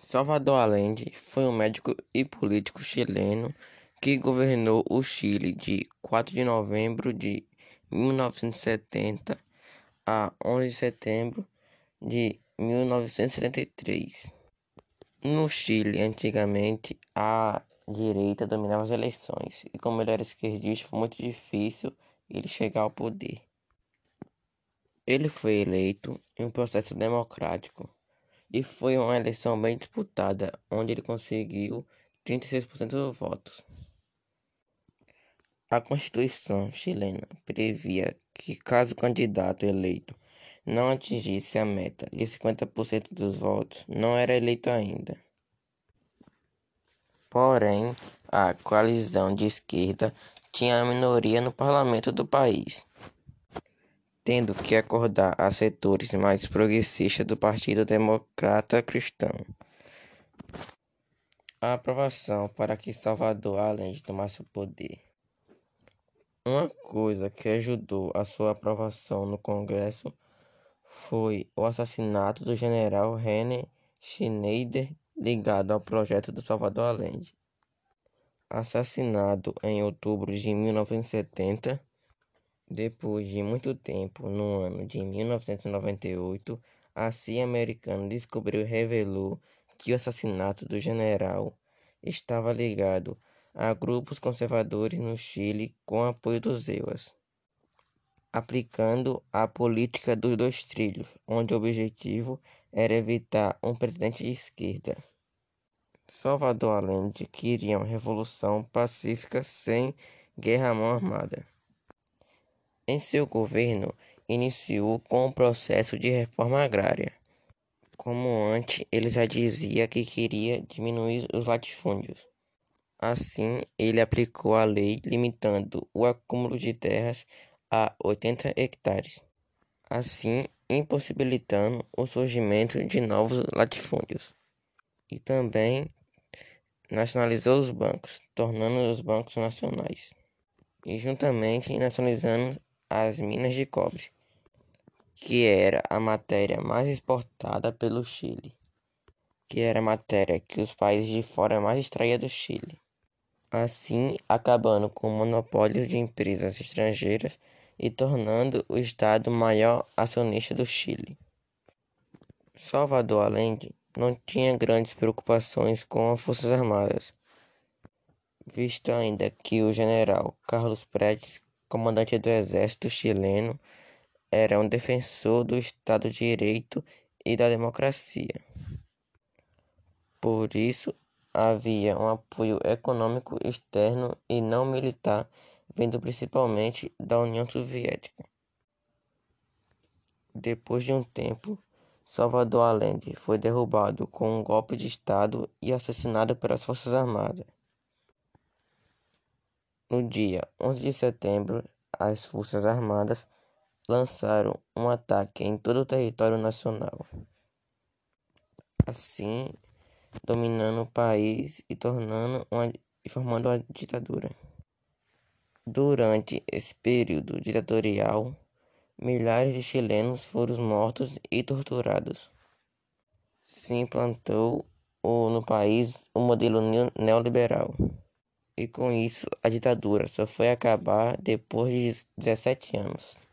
Salvador Allende foi um médico e político chileno que governou o Chile de 4 de novembro de 1970 a 11 de setembro de 1973. No Chile, antigamente, a direita dominava as eleições e, como ele era esquerdista, foi muito difícil ele chegar ao poder. Ele foi eleito em um processo democrático e foi uma eleição bem disputada, onde ele conseguiu 36% dos votos. A Constituição chilena previa que, caso o candidato eleito não atingisse a meta de 50% dos votos, não era eleito ainda. Porém, a coalizão de esquerda tinha a minoria no parlamento do país tendo que acordar a setores mais progressistas do Partido Democrata Cristão. A aprovação para que Salvador Allende tomasse o poder. Uma coisa que ajudou a sua aprovação no Congresso foi o assassinato do general René Schneider ligado ao projeto do Salvador Allende. Assassinado em outubro de 1970, depois de muito tempo, no ano de 1998, a CIA americana descobriu e revelou que o assassinato do general estava ligado a grupos conservadores no Chile com apoio dos EUAS, aplicando a política dos dois trilhos, onde o objetivo era evitar um presidente de esquerda. Salvador Allende queria uma revolução pacífica sem guerra à mão armada. Em seu governo, iniciou com o processo de reforma agrária. Como antes, ele já dizia que queria diminuir os latifúndios. Assim, ele aplicou a lei limitando o acúmulo de terras a 80 hectares, assim impossibilitando o surgimento de novos latifúndios. E também nacionalizou os bancos, tornando os bancos nacionais, e juntamente nacionalizando as minas de cobre, que era a matéria mais exportada pelo Chile, que era a matéria que os países de fora mais extraíam do Chile, assim acabando com o monopólio de empresas estrangeiras e tornando o Estado maior acionista do Chile. Salvador Allende não tinha grandes preocupações com as Forças Armadas, visto ainda que o general Carlos Prestes comandante do exército chileno, era um defensor do Estado de Direito e da democracia. Por isso, havia um apoio econômico externo e não militar, vindo principalmente da União Soviética. Depois de um tempo, Salvador Allende foi derrubado com um golpe de Estado e assassinado pelas Forças Armadas. No dia 11 de setembro, as Forças Armadas lançaram um ataque em todo o território nacional, assim dominando o país e tornando uma, formando uma ditadura. Durante esse período ditatorial, milhares de chilenos foram mortos e torturados. Se implantou no país o modelo neoliberal e com isso a ditadura só foi acabar depois de 17 anos.